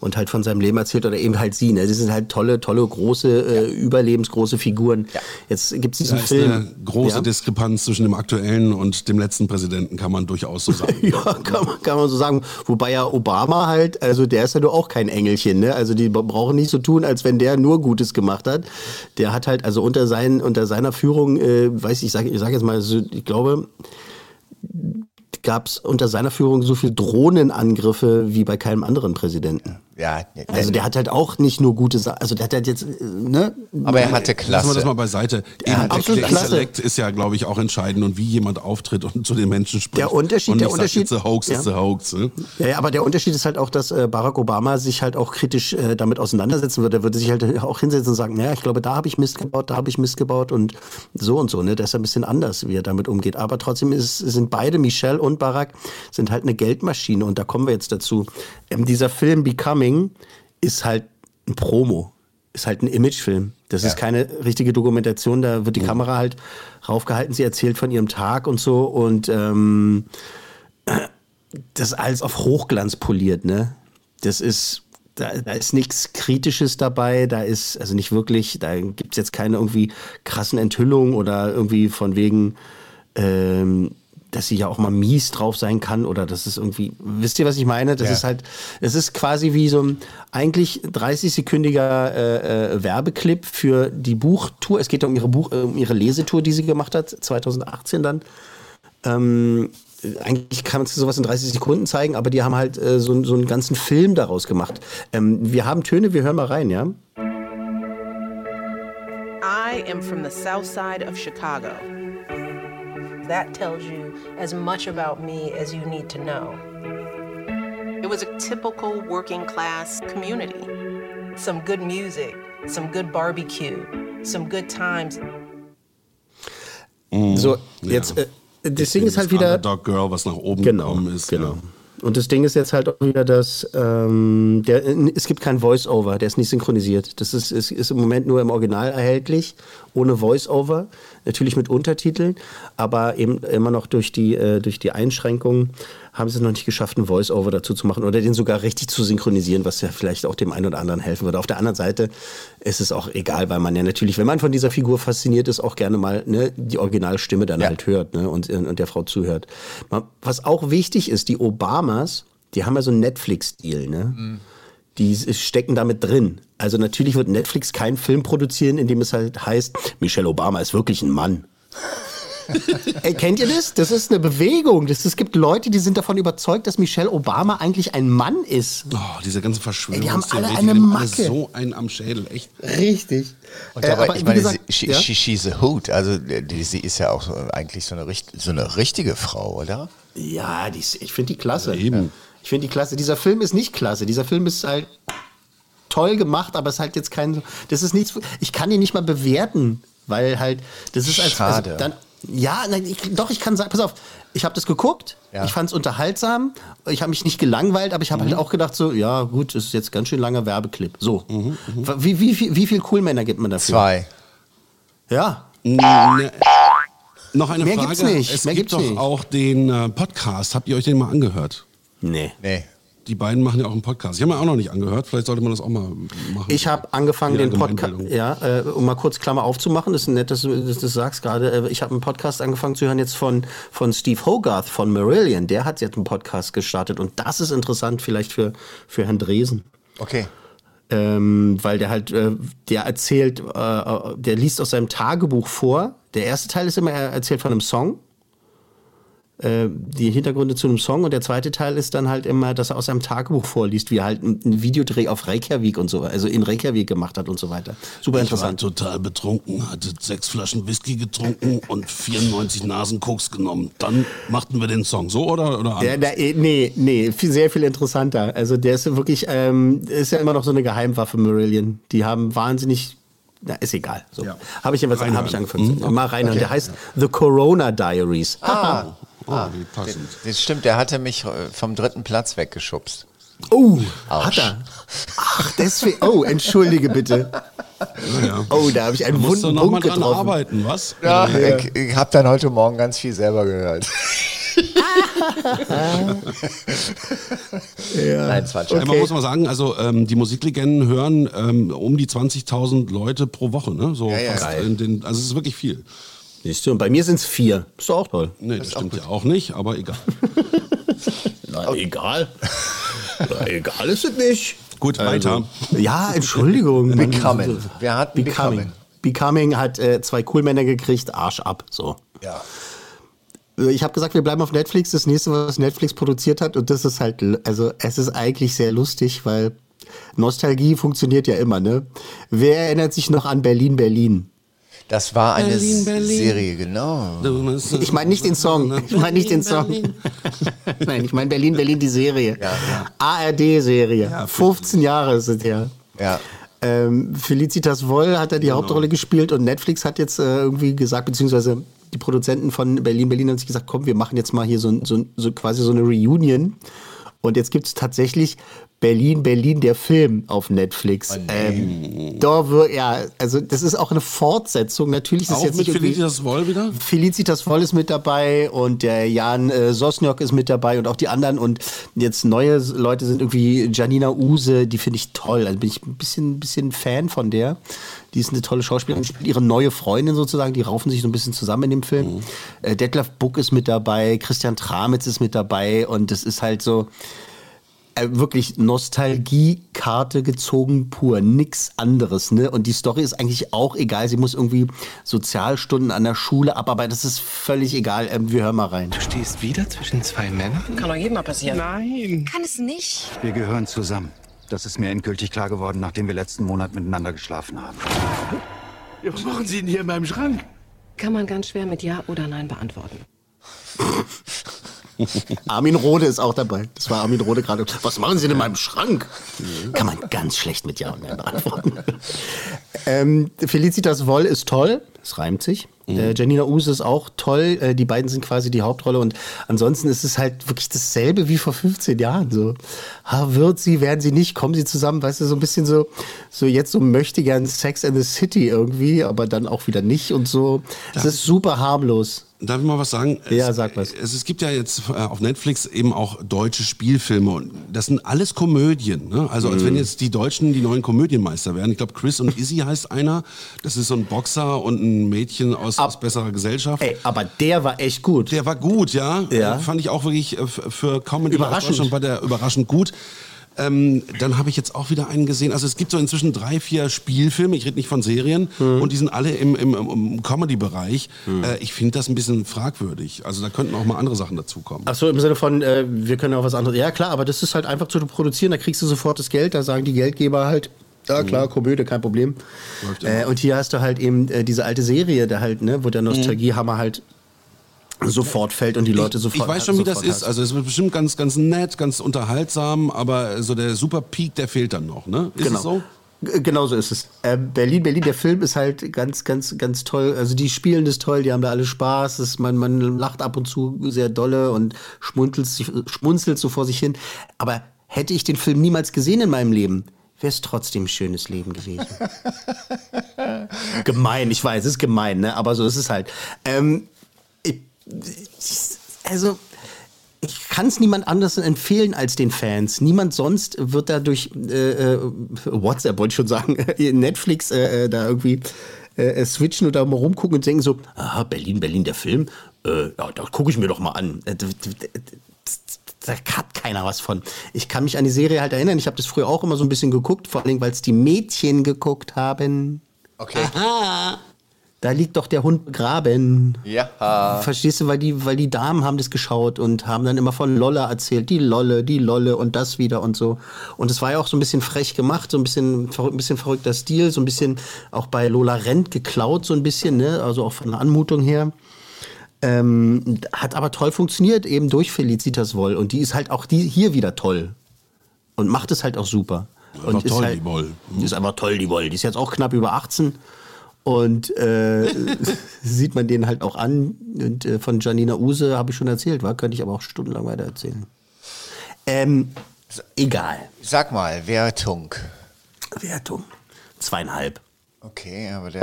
und halt von seinem Leben erzählt oder eben halt sie, ne? Die sind halt tolle, tolle, große, äh, überlebensgroße Figuren. Jetzt gibt's Da diesen ist Film. eine große ja? Diskrepanz zwischen dem aktuellen und dem letzten Präsidenten, kann man durchaus so sagen. (laughs) Ja, kann man, kann man so sagen. Wobei ja Obama halt, also der ist ja nur auch kein Engelchen, ne? Also die brauchen nicht so tun, als wenn der nur Gutes gemacht hat. Der hat halt, also unter, seinen, unter seiner Führung, äh, weiß ich, sage ich sag jetzt mal, ich glaube, gab es unter seiner Führung so viel Drohnenangriffe wie bei keinem anderen Präsidenten. Ja, Also der hat halt auch nicht nur gute Sachen, also der hat halt jetzt, äh, ne? aber er hatte Lassen wir das Klasse. mal beiseite. Ja, Eben, absolut der klasse. Intellekt ist ja, glaube ich, auch entscheidend und wie jemand auftritt und zu den Menschen spricht. Der Unterschied- und der sagt, Unterschied- It's a hoax, it's ja. a hoax. Ne? Ja, ja, aber der Unterschied ist halt auch, dass äh, Barack Obama sich halt auch kritisch äh, damit auseinandersetzen würde. Er würde sich halt auch hinsetzen und sagen, naja, ich glaube, da habe ich Mist gebaut, da habe ich Mist gebaut und so und so. Ne? Das ist ein bisschen anders, wie er damit umgeht. Aber trotzdem ist, sind beide, Michelle und Barack, sind halt eine Geldmaschine und da kommen wir jetzt dazu. Ähm, dieser Film Becoming ist halt ein Promo, ist halt ein Imagefilm. Das ist keine richtige Dokumentation, da wird die Kamera halt raufgehalten, sie erzählt von ihrem Tag und so und ähm, das alles auf Hochglanz poliert, ne? Das ist, da, da ist nichts Kritisches dabei, da ist, also nicht wirklich, da gibt's jetzt keine irgendwie krassen Enthüllungen oder irgendwie von wegen, ähm, dass sie ja auch mal mies drauf sein kann oder das ist irgendwie, wisst ihr, was ich meine? Das Ja. ist halt, es ist quasi wie so ein eigentlich 30-sekündiger äh, äh, Werbeclip für die Buchtour. Es geht um ihre Buch, äh, um ihre Lesetour, die sie gemacht hat, 2018 dann. Ähm, eigentlich kann man sowas in 30 Sekunden zeigen, aber die haben halt äh, so, so einen ganzen Film daraus gemacht. Ähm, wir haben Töne, wir hören mal rein, ja? I am from the south side of Chicago. That tells you as much about me as you need to know. It was a typical working class community. Some good music, some good barbecue, some good times. So, jetzt, äh, das Ding ist halt wieder. Dog Girl, was nach oben Genau, gekommen ist. genau. Ja. Und das Ding ist jetzt halt auch wieder, dass ähm, der, es gibt kein Voice-Over, der ist nicht synchronisiert. Das ist, ist, ist im Moment nur im Original erhältlich, ohne Voice-Over, natürlich mit Untertiteln, aber eben immer noch durch die, äh, durch die Einschränkungen haben sie es noch nicht geschafft, ein Voice-Over dazu zu machen oder den sogar richtig zu synchronisieren, was ja vielleicht auch dem einen oder anderen helfen würde. Auf der anderen Seite ist es auch egal, weil man ja natürlich, wenn man von dieser Figur fasziniert ist, auch gerne mal ne, die Originalstimme dann Ja. halt hört ne, und, und der Frau zuhört. Was auch wichtig ist, die Obamas, die haben ja so einen Netflix-Deal, ne? Die stecken damit drin. Also natürlich wird Netflix keinen Film produzieren, in dem es halt heißt, Michelle Obama ist wirklich ein Mann. (laughs) Ey, kennt ihr das? Das ist eine Bewegung. Das, es gibt Leute, die sind davon überzeugt, dass Michelle Obama eigentlich ein Mann ist. Oh, diese ganze Verschwörung. Ey, die haben alle eine Macke. so einen am Schädel, echt. Richtig. Und Äh, aber, aber ich meine, gesagt, sie, she, ja? she, she's a hoot. Also die, sie ist ja auch so, eigentlich so eine, so eine richtige Frau, oder? Ja, die ist, ich finde die klasse. Eben. Ich finde die klasse. Dieser Film ist nicht klasse. Dieser Film ist halt toll gemacht, aber es ist halt jetzt kein. Das ist nichts. Ich kann ihn nicht mal bewerten, weil halt. Das ist als. Schade. Also dann, ja, nein, ich, doch, ich kann sagen, pass auf, ich habe das geguckt, Ja. ich fand es unterhaltsam, ich habe mich nicht gelangweilt, aber ich habe Mhm. halt auch gedacht, so, ja, gut, das ist jetzt ganz schön langer Werbeclip. So. Mhm, Wie, wie, wie, wie viel Coolmänner gibt man dafür? Zwei. Ja. Ne, noch eine Mehr Frage. gibt's nicht, Es mehr gibt gibt's doch nicht. auch den äh, Podcast. Habt ihr euch den mal angehört? Nee. Nee. Die beiden machen ja auch einen Podcast. Ich habe mir auch noch nicht angehört. Vielleicht sollte man das auch mal machen. Ich habe angefangen, den Podcast, ja, äh, um mal kurz Klammer aufzumachen, das ist nett, dass du das, das sagst gerade. Äh, ich habe einen Podcast angefangen zu hören jetzt von, von Steve Hogarth von Marillion. Der hat jetzt einen Podcast gestartet und das ist interessant vielleicht für, für Herrn Dresen. Okay. Ähm, weil der halt, äh, der erzählt, äh, äh, der liest aus seinem Tagebuch vor. Der erste Teil ist immer, er erzählt von einem Song, die Hintergründe zu einem Song und der zweite Teil ist dann halt immer, dass er aus seinem Tagebuch vorliest, wie er halt einen Videodreh auf Reykjavik und so, also in Reykjavik gemacht hat und so weiter. Super Ich war interessant. total betrunken, hatte sechs Flaschen Whisky getrunken und 94 Nasen Koks genommen. Dann machten wir den Song. So oder? oder Ja, da, eh, nee, nee, viel, sehr viel interessanter. Also der ist wirklich, ähm, ist ja immer noch so eine Geheimwaffe, Marillion. Die haben wahnsinnig, na, ist egal. So. Ja. Habe ich, hab ich angefangen. Mhm. Mal reinhören. Der heißt The Corona Diaries. (laughs) Ah, Oh, wie passend. das stimmt, der hatte mich äh, vom dritten Platz weggeschubst. Oh, Autsch. hat er. Ach, deswegen. Oh, entschuldige bitte. Naja. Oh, da habe ich einen wunden noch mal Punkt dran getroffen. arbeiten, was? Ja, ich, ich habe dann heute Morgen ganz viel selber gehört. (laughs) Nein, es war Ja, Scherz. Man muss mal sagen, also ähm, die Musiklegenden hören ähm, um die 20.000 Leute pro Woche. Ne? So Ja, ja. fast Geil. in den, also es ist wirklich viel. Siehst du, und bei mir sind es vier. Ist doch auch toll. Nee, das, stimmt ja auch nicht, aber egal. (laughs) Na, egal. Na, egal ist es nicht. Gut, weiter. Ja, Entschuldigung. Becoming. Wir hatten Becoming. Becoming. Becoming hat äh, zwei Coolmänner gekriegt, Arsch ab. So. Ja. Äh, Ich habe gesagt, wir bleiben auf Netflix. Das nächste, was Netflix produziert hat, und das ist halt, also es ist eigentlich sehr lustig, weil Nostalgie funktioniert ja immer, ne? Wer erinnert sich noch an Berlin, Berlin? Das war eine Berlin, Berlin. Serie, genau. Ich meine nicht den Song. (laughs) Ich meine nicht den Song. (laughs) Nein, ich meine Berlin, Berlin, die Serie. Ja, ARD-Serie. 15 Jahre ist es her. Ja. Ähm, Felicitas Woll hat da die Hauptrolle gespielt und Netflix hat jetzt äh, irgendwie gesagt, beziehungsweise die Produzenten von Berlin, Berlin haben sich gesagt, komm, wir machen jetzt mal hier so, so, so quasi so eine Reunion. Und jetzt gibt es tatsächlich Berlin, Berlin, der Film auf Netflix. ähm, da ja, also das ist auch eine Fortsetzung. Natürlich ist Auch jetzt mit Felicitas Woll wieder? Felicitas Woll ist mit dabei und der Jan äh, Sosniok ist mit dabei und auch die anderen und jetzt neue Leute sind irgendwie Janina Use, die finde ich toll. Also bin ich ein bisschen, bisschen Fan von der. Die ist eine tolle Schauspielerin, spielt ihre neue Freundin sozusagen, die raufen sich so ein bisschen zusammen in dem Film. Äh, Detlef Buck ist mit dabei, Christian Tramitz ist mit dabei und das ist halt so, äh, wirklich Nostalgiekarte gezogen pur, nix anderes, ne? Und die Story ist eigentlich auch egal. Sie muss irgendwie Sozialstunden an der Schule abarbeiten. Das ist völlig egal. Ähm, wir hören mal rein. Du stehst wieder zwischen zwei Männern? Kann doch jedem mal passieren. Nein. Kann es nicht. Wir gehören zusammen. Das ist mir endgültig klar geworden, nachdem wir letzten Monat miteinander geschlafen haben. Was machen Sie denn hier in meinem Schrank? Kann man ganz schwer mit Ja oder Nein beantworten. (laughs) Armin Rode ist auch dabei. Das war Armin Rode gerade. Was machen Sie denn in meinem Schrank? Kann man ganz schlecht mit Ja und Nein beantworten. (laughs) ähm, Felicitas Woll ist toll. Es reimt sich. Mhm. Äh, Janina Use ist auch toll. Äh, die beiden sind quasi die Hauptrolle. Und ansonsten ist es halt wirklich dasselbe wie vor 15 Jahren. So, ha, wird sie, werden sie nicht, kommen sie zusammen. Weißt du, so ein bisschen so, so jetzt so möchte gern Sex in the City irgendwie, aber dann auch wieder nicht und so. Es ist super harmlos. Darf ich mal was sagen? Ja, es, sag was. Es, es gibt ja jetzt äh, auf Netflix eben auch deutsche Spielfilme und das sind alles Komödien. Ne? Also als wenn Mhm. jetzt die Deutschen die neuen Komödienmeister wären. Ich glaube, Chris und Izzy heißt einer. Das ist so ein Boxer und ein Mädchen aus, aus besserer Gesellschaft. Ey, aber der war echt gut. Der war gut, ja. Ja. Äh, Fand ich auch wirklich äh, für Comedy Überraschend. War der überraschend gut. Ähm, dann habe ich jetzt auch wieder einen gesehen. Also es gibt so inzwischen drei, vier Spielfilme, ich rede nicht von Serien, Hm. und die sind alle im, im, im Comedy-Bereich. Äh, ich finde das ein bisschen fragwürdig. Also da könnten auch mal andere Sachen dazukommen. Ach so, im Sinne von, äh, wir können auch was anderes. Ja, klar, aber das ist halt einfach zu produzieren, da kriegst du sofort das Geld, da sagen die Geldgeber halt, ja klar, Komödie, kein Problem. Äh, und hier hast du halt eben äh, diese alte Serie, da halt, ne, wo der Nostalgiehammer halt sofort fällt und die Leute sofort. ich weiß schon, wie das ist. Also es wird bestimmt ganz, ganz nett, ganz unterhaltsam, aber so der Super Peak, der fehlt dann noch, ne? Ist genau. so? Genau so ist es. Äh, Berlin, Berlin, der Film ist halt ganz, ganz, ganz toll. Also die spielen das toll, die haben da alle Spaß. Das, man, man lacht ab und zu sehr dolle und schmunzelt, schmunzelt so vor sich hin. Aber hätte ich den Film niemals gesehen in meinem Leben, wäre es trotzdem ein schönes Leben gewesen. (laughs) gemein, ich weiß, es ist gemein, ne? aber so ist es halt. Ähm, ich, also, ich kann es niemand anders empfehlen als den Fans. Niemand sonst wird da durch äh, äh, WhatsApp, wollte ich schon sagen, (laughs) Netflix äh, äh, da irgendwie äh, switchen oder mal rumgucken und denken so, aha, Berlin, Berlin, der Film, äh, ja, da gucke ich mir doch mal an. Da hat keiner was von. Ich kann mich an die Serie halt erinnern. Ich habe das früher auch immer so ein bisschen geguckt, vor allem, weil es die Mädchen geguckt haben. Okay. Da liegt doch der Hund begraben. Ja. Verstehst du, weil die, weil die Damen haben das geschaut und haben dann immer von Lolle erzählt, die Lolle, die Lolle und das wieder und so. Und es war ja auch so ein bisschen frech gemacht, so ein bisschen, ein bisschen verrückter Stil, so ein bisschen auch bei Lola Rent geklaut, so ein bisschen, ne? Also auch von der Anmutung her. Ähm, hat aber toll funktioniert, eben durch Felicitas Woll. Und die ist halt auch die hier wieder toll. Und macht es halt auch super. Einfach und ist toll, halt, die Woll. Die ist einfach toll, die Woll. Die ist jetzt auch knapp über 18. Und äh, (laughs) sieht man den halt auch an. Und äh, von Janina Use habe ich schon erzählt, war, könnte ich aber auch stundenlang weiter erzählen. Ähm, egal. Sag mal, Wertung. Wertung. Zweieinhalb. Okay, aber der.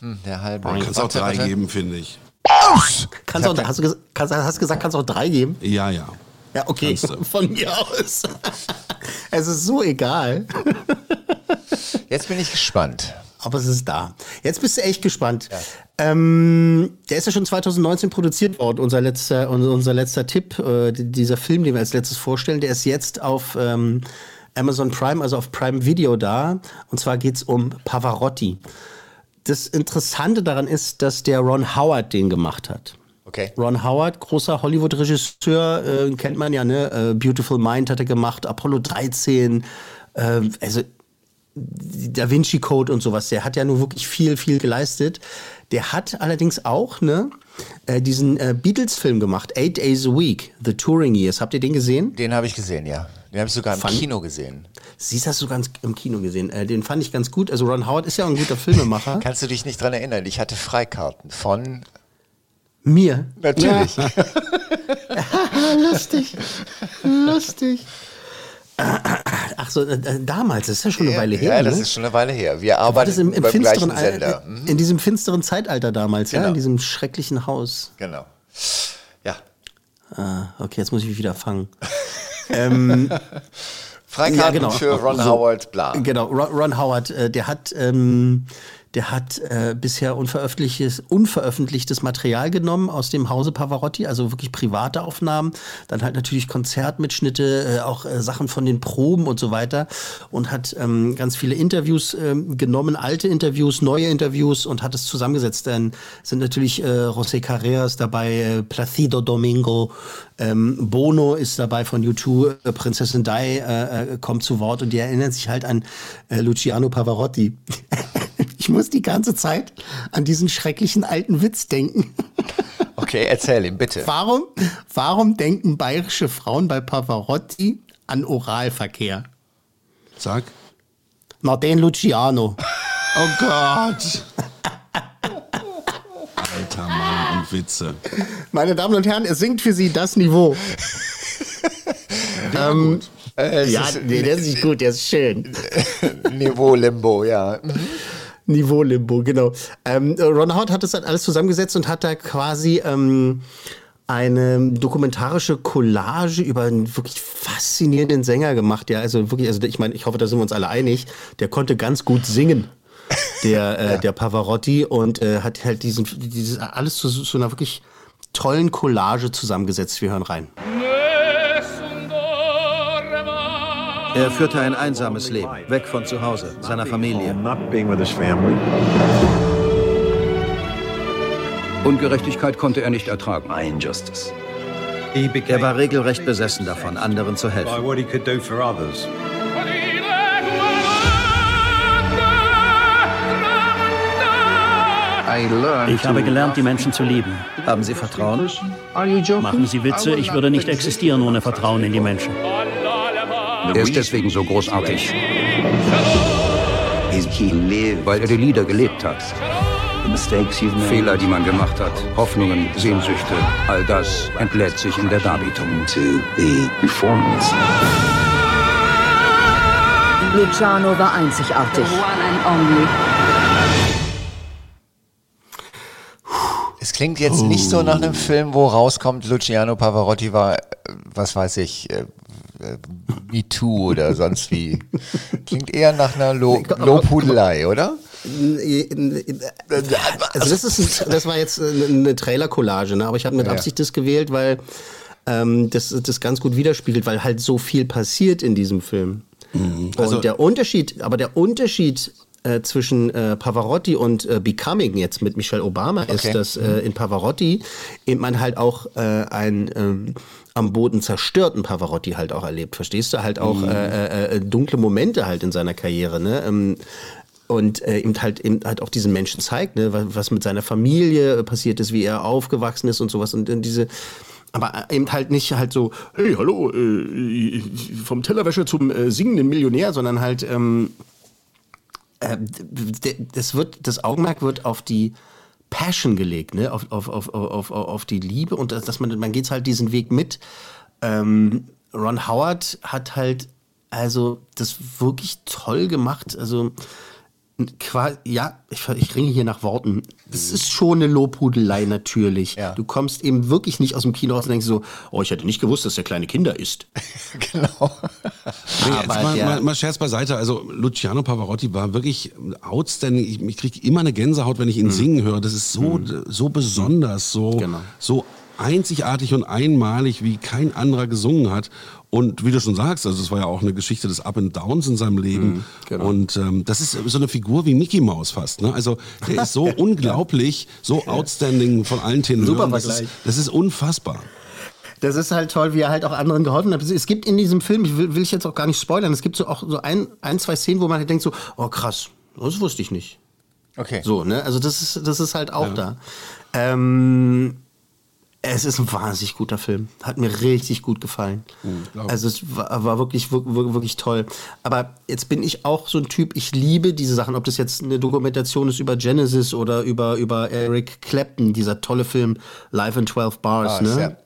Hm, der halbe. Man kann es auch drei warte. geben, finde ich. Kannst auch, hast, du ges kannst, hast du gesagt, kannst auch drei geben? Ja, ja. Ja, okay, Kannst (laughs) von mir aus. (laughs) es ist so egal. (laughs) Jetzt bin ich gespannt. Aber es ist da. Jetzt bist du echt gespannt. Ähm, der ist ja schon 2019 produziert worden, unser letzter, unser, letzter Tipp. Äh, die- dieser Film, den wir als letztes vorstellen, der ist jetzt auf ähm, Amazon Prime, also auf Prime Video da. Und zwar geht's um Pavarotti. Das Interessante daran ist, dass der Ron Howard den gemacht hat. Okay. Ron Howard, großer Hollywood-Regisseur, äh, kennt man ja, ne? Äh, Beautiful Mind hat er gemacht, Apollo 13, äh, also Da Vinci Code und sowas. Der hat ja nur wirklich viel, viel geleistet. Der hat allerdings auch ne, äh, diesen äh, Beatles-Film gemacht, Eight Days a Week, The Touring Years. Habt ihr den gesehen? Den habe ich gesehen, ja. Den habe ich sogar im Fand- Kino gesehen. Siehst hast du ganz im Kino gesehen. Äh, den fand ich ganz gut. Also Ron Howard ist ja auch ein guter Filmemacher. (laughs) Kannst du dich nicht dran erinnern? Ich hatte Freikarten von. Mir. Natürlich. (laughs) Lustig. Lustig. Ach so, äh, äh, damals, das ist ja schon eine Weile her. ja, das ne? ist schon eine Weile her. Wir arbeiten im, im beim finsteren, gleichen Sender. Al- Mhm. in diesem finsteren Zeitalter damals, ja, Genau. in diesem schrecklichen Haus. Genau. Ja. Ah, okay, jetzt muss ich mich wieder fangen. (laughs) ähm, (laughs) Freikarten Ja, genau. für Ron So. Howard, bla. Genau, Ron, Ron Howard, äh, der hat, ähm, der hat äh, bisher unveröffentlichtes, unveröffentlichtes Material genommen aus dem Hause Pavarotti, also wirklich private Aufnahmen, dann halt natürlich Konzertmitschnitte, äh, auch äh, Sachen von den Proben und so weiter und hat ähm, ganz viele Interviews ähm, genommen, alte Interviews, neue Interviews und hat es zusammengesetzt. Dann sind natürlich äh, José Carreras dabei, äh, Placido Domingo, ähm, Bono ist dabei von U2, äh, Prinzessin Di äh, äh, kommt zu Wort und die erinnern sich halt an äh, Luciano Pavarotti. (laughs) ich muss die ganze Zeit an diesen schrecklichen alten Witz denken. Okay, erzähl ihm, bitte. Warum, warum denken bayerische Frauen bei Pavarotti an Oralverkehr? Sag. Na, den Luciano. Oh Gott. Alter Mann und Witze. Meine Damen und Herren, es sinkt für Sie das Niveau. ähm, Äh, ja, nee, der ist nicht gut, der ist schön. Niveau Limbo, ja. Niveau Limbo, genau. Ähm, Ron Howard hat das dann alles zusammengesetzt und hat da quasi ähm, eine dokumentarische Collage über einen wirklich faszinierenden Sänger gemacht. Ja, also wirklich, also ich meine, ich hoffe, da sind wir uns alle einig. Der konnte ganz gut singen. Der, äh, (laughs) der Pavarotti und äh, hat halt diesen, dieses alles zu, zu einer wirklich tollen Collage zusammengesetzt. Wir hören rein. Er führte ein einsames Leben, weg von zu Hause, seiner Familie. Ungerechtigkeit konnte er nicht ertragen. Er war regelrecht besessen davon, anderen zu helfen. Ich habe gelernt, die Menschen zu lieben. Haben Sie Vertrauen? Machen Sie Witze, ich würde nicht existieren ohne Vertrauen in die Menschen. Er ist deswegen so großartig. Weil er die Lieder gelebt hat. Fehler, die man gemacht hat, Hoffnungen, Sehnsüchte, all das entlädt sich in der Darbietung. Luciano war einzigartig. Klingt jetzt nicht so nach einem Film, wo rauskommt, Luciano Pavarotti war, äh, was weiß ich, äh, äh, Me Too oder sonst wie. (laughs) Klingt eher nach einer Lo Lobhudelei, oder? Also das, ist ein, das war jetzt eine Trailer-Collage, ne? aber ich habe mit. Absicht das gewählt, weil ähm, das das ganz gut widerspiegelt, weil halt so viel passiert in diesem Film. Also- und der Unterschied, aber der Unterschied äh, zwischen äh, Pavarotti und äh, Becoming jetzt mit Michelle Obama ist, Okay. dass äh, in Pavarotti eben man halt auch äh, einen ähm, am Boden zerstörten Pavarotti halt auch erlebt. Verstehst du? Halt auch äh, äh, dunkle Momente halt in seiner Karriere. Ne? Ähm, und äh, eben halt eben halt auch diesen Menschen zeigt, ne, was, was mit seiner Familie passiert ist, wie er aufgewachsen ist und sowas und äh, diese aber eben halt nicht halt so, hey, hallo, äh, vom Tellerwäscher zum äh, singenden Millionär, sondern halt, ähm, äh, d- das wird, das Augenmerk wird auf die Passion gelegt, ne, auf, auf, auf, auf, auf, die Liebe und das, dass man, man geht halt diesen Weg mit. Ähm, Ron Howard hat halt also das wirklich toll gemacht. Also ja, ich, ich ringe hier nach Worten. Es ist schon eine Lobhudelei natürlich. Du kommst eben wirklich nicht aus dem Kino raus und denkst so, oh, ich hätte nicht gewusst, dass der kleine Kinder isst. (laughs) genau. Nee, jetzt Aber mal, der- mal, mal Scherz beiseite. Also Luciano Pavarotti war wirklich outstanding. Ich, ich kriege immer eine Gänsehaut, wenn ich ihn singen höre. Das ist so, so besonders, so, Genau. so einzigartig und einmalig, wie kein anderer gesungen hat. Und wie du schon sagst, also es war ja auch eine Geschichte des Up and Downs in seinem Leben. genau. Und ähm, das ist so eine Figur wie Mickey Mouse fast. Ne? Also der ist so (laughs) unglaublich, so outstanding von allen Tenören. Super das, Vergleich. ist, das ist unfassbar. Das ist halt toll, wie er halt auch anderen geholfen hat. Es gibt in diesem Film, ich will, will ich jetzt auch gar nicht spoilern, es gibt so auch so ein, ein zwei Szenen, wo man halt denkt so, oh krass, das wusste ich nicht. Okay. So, ne? Also das ist, das ist halt auch da. Ähm, es ist ein wahnsinnig guter Film. Hat mir richtig gut gefallen. ich. also es war, war wirklich, wirklich, wirklich toll. Aber jetzt bin ich auch so ein Typ, ich liebe diese Sachen, ob das jetzt eine Dokumentation ist über Genesis oder über, über Eric Clapton, dieser tolle Film Live in 12 Bars, Ah, ne? sehr.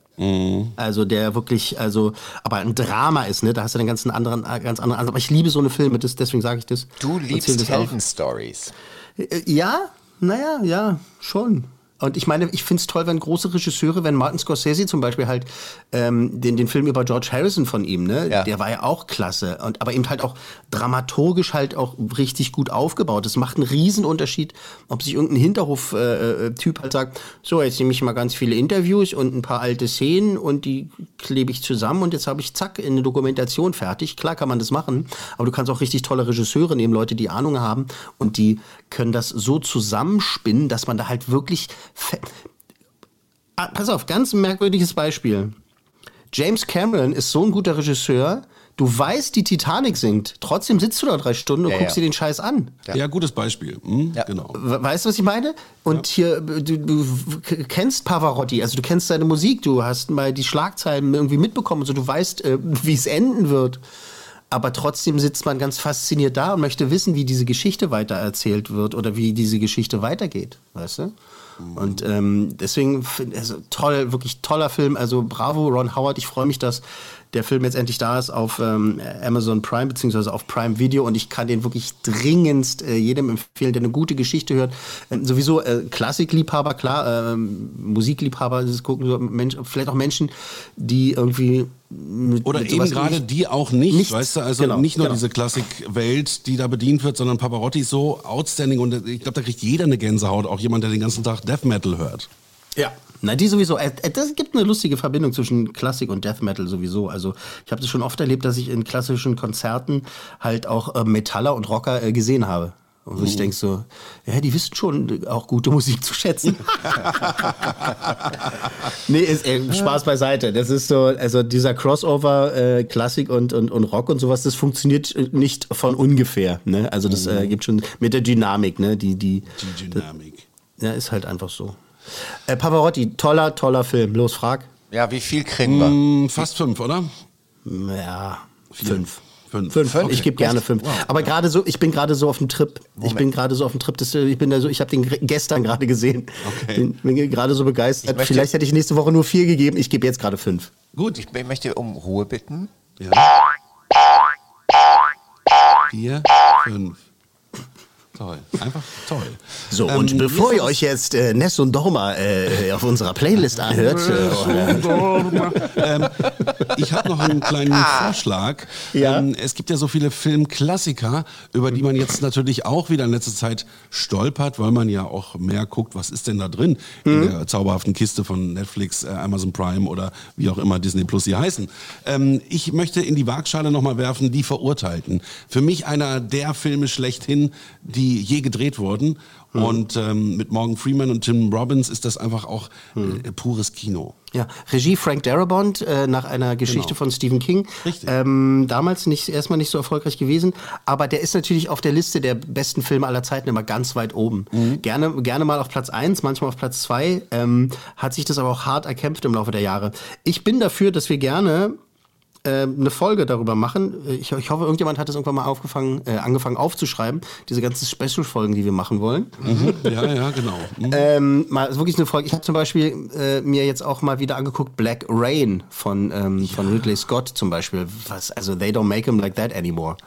Also der wirklich, also, aber ein Drama ist, ne? Da hast du einen ganz anderen, äh, ganz anderen Ansatz. Aber ich liebe so eine Filme, das, deswegen sage ich das. Du liebst. Heldenstories. Äh, Ja, naja, ja, schon. Und ich meine, ich finde es toll, wenn große Regisseure, wenn Martin Scorsese zum Beispiel halt ähm, den, den Film über George Harrison von ihm, ne, Ja. der war ja auch klasse. Und, aber eben halt auch dramaturgisch halt auch richtig gut aufgebaut. Das macht einen Riesenunterschied, ob sich irgendein Hinterhof-Typ halt sagt, so, jetzt nehme ich mal ganz viele Interviews und ein paar alte Szenen und die klebe ich zusammen und jetzt habe ich zack eine Dokumentation fertig. Klar kann man das machen, aber du kannst auch richtig tolle Regisseure nehmen, Leute, die Ahnung haben und die können das so zusammenspinnen, dass man da halt wirklich. Ah, pass auf, ganz merkwürdiges Beispiel. James Cameron ist so ein guter Regisseur, Du weißt, die Titanic sinkt. Trotzdem sitzt du da drei Stunden und Ja, guckst ja. dir den Scheiß an. Ja, gutes Beispiel. Hm, Genau. We- Weißt du, was ich meine? Und hier, du, du kennst Pavarotti, also du kennst seine Musik, du hast mal die Schlagzeilen irgendwie mitbekommen, also du weißt, äh, wie es enden wird. Aber trotzdem sitzt man ganz fasziniert da und möchte wissen, wie diese Geschichte weitererzählt wird oder wie diese Geschichte weitergeht, weißt du? Und ähm, deswegen, find- also toll, wirklich toller Film. Also bravo, Ron Howard. Ich freue mich, dass der Film jetzt endlich da ist auf ähm, Amazon Prime beziehungsweise auf Prime Video und ich kann den wirklich dringendst äh, jedem empfehlen, der eine gute Geschichte hört. Ähm, sowieso äh, Klassikliebhaber, klar, ähm, Musikliebhaber, das gucken so Mensch, vielleicht auch Menschen, die irgendwie mit, Oder mit eben gerade die auch nicht, Nichts. weißt du, also Genau, nicht nur genau. diese Klassikwelt, die da bedient wird, sondern Pavarotti ist so outstanding und ich glaube, da kriegt jeder eine Gänsehaut, auch jemand, der den ganzen Tag Death Metal hört. Ja. Na, die sowieso. Äh, äh, Das gibt eine lustige Verbindung zwischen Klassik und Death Metal sowieso. Also ich habe das schon oft erlebt, dass ich in klassischen Konzerten halt auch äh, Metaller und Rocker äh, gesehen habe. Und wo ich Mhm. denke so, ja, die wissen schon auch gute Musik zu schätzen. (laughs) nee, ist, äh, Spaß beiseite. Das ist so, also dieser Crossover äh, Klassik und, und, und Rock und sowas, das funktioniert äh, nicht von ungefähr. Ne? Also das äh, gibt schon mit der Dynamik, ne? Die, die, Die Dynamik. ja, ist halt einfach so. Äh, Pavarotti, toller, toller Film. Los, frag. Ja, wie viel kriegen wir? Hm, fast fünf, oder? Ja, fünf. Fünf. Fünf? Okay. Ich gebe gerne fünf. Wow. Aber gerade so, ich bin gerade so auf dem Trip. Ich bin gerade so auf dem Trip. Das, ich bin da so, ich habe den gestern gerade gesehen. Okay. Bin, bin gerade so begeistert. Ich möchte- Vielleicht hätte ich nächste Woche nur vier gegeben. Ich gebe jetzt gerade fünf. Gut. Ich, ich möchte um Ruhe bitten. Ja. Vier, fünf. Toll. Einfach toll. So, Ähm, und bevor jetzt ihr euch jetzt äh, Ness und Dorma äh, auf unserer Playlist anhört, äh, ähm, ich habe noch einen kleinen Vorschlag. Ja? Ähm, es gibt ja so viele Filmklassiker, über die man jetzt natürlich auch wieder in letzter Zeit stolpert, weil man ja auch mehr guckt, was ist denn da drin in der zauberhaften Kiste von Netflix, äh, Amazon Prime oder wie auch immer Disney Plus sie heißen. Ähm, ich möchte in die Waagschale nochmal werfen, die Verurteilten. Für mich einer der Filme schlechthin, die je gedreht wurden. Und ähm, mit Morgan Freeman und Tim Robbins ist das einfach auch äh, pures Kino. Ja, Regie Frank Darabont äh, nach einer Geschichte Genau. von Stephen King. Richtig. Ähm, damals nicht erstmal nicht so erfolgreich gewesen, aber der ist natürlich auf der Liste der besten Filme aller Zeiten immer ganz weit oben. Mhm. Gerne, gerne mal auf Platz 1, manchmal auf Platz 2. Ähm, hat sich das aber auch hart erkämpft im Laufe der Jahre. Ich bin dafür, dass wir gerne eine Folge darüber machen. Ich, ich hoffe, irgendjemand hat es irgendwann mal aufgefangen, äh, angefangen aufzuschreiben, diese ganzen Special-Folgen, die wir machen wollen. Mhm. Ja, ja, genau. Mhm. Ähm, mal wirklich eine Folge. Ich habe zum Beispiel äh, mir jetzt auch mal wieder angeguckt Black Rain von, ähm, von Ridley Scott zum Beispiel. Was, also They Don't Make Him Like That Anymore.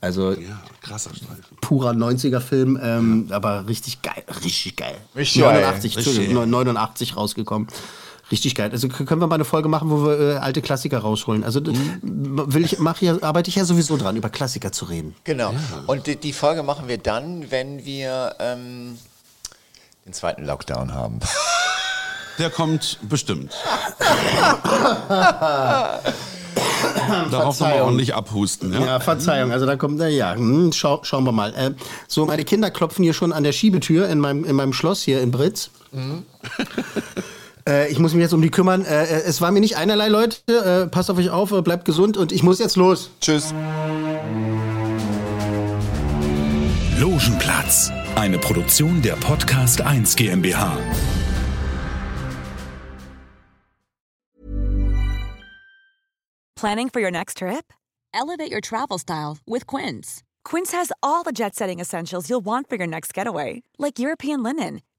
Also ja, krasser Streifen. purer 90er-Film, ähm, aber richtig geil, richtig geil. Richtig geil. 89, Entschuldigung, 89 rausgekommen. Richtig geil. Also können wir mal eine Folge machen, wo wir äh, alte Klassiker rausholen. Also d- will ich, mach ja, arbeite ich ja sowieso dran, über Klassiker zu reden. Genau. Und die, die Folge machen wir dann, wenn wir ähm, den zweiten Lockdown haben. Der kommt bestimmt. (laughs) Darauf nochmal ordentlich abhusten. Ja? Ja, Verzeihung. Also da kommt, na ja, hm, schau, schauen wir mal. Äh, so, meine Kinder klopfen hier schon an der Schiebetür in meinem, in meinem Schloss hier in Britz. (laughs) Äh, ich muss mich jetzt um die kümmern. Äh, äh, es war mir nicht einerlei, Leute. Äh, passt auf euch auf, äh, bleibt gesund und ich muss jetzt los. Tschüss. Logenplatz, eine Produktion der Podcast 1 GmbH. Planning for your next trip? Elevate your travel style with Quince. Quince has all the jet setting essentials you'll want for your next getaway, like European linen,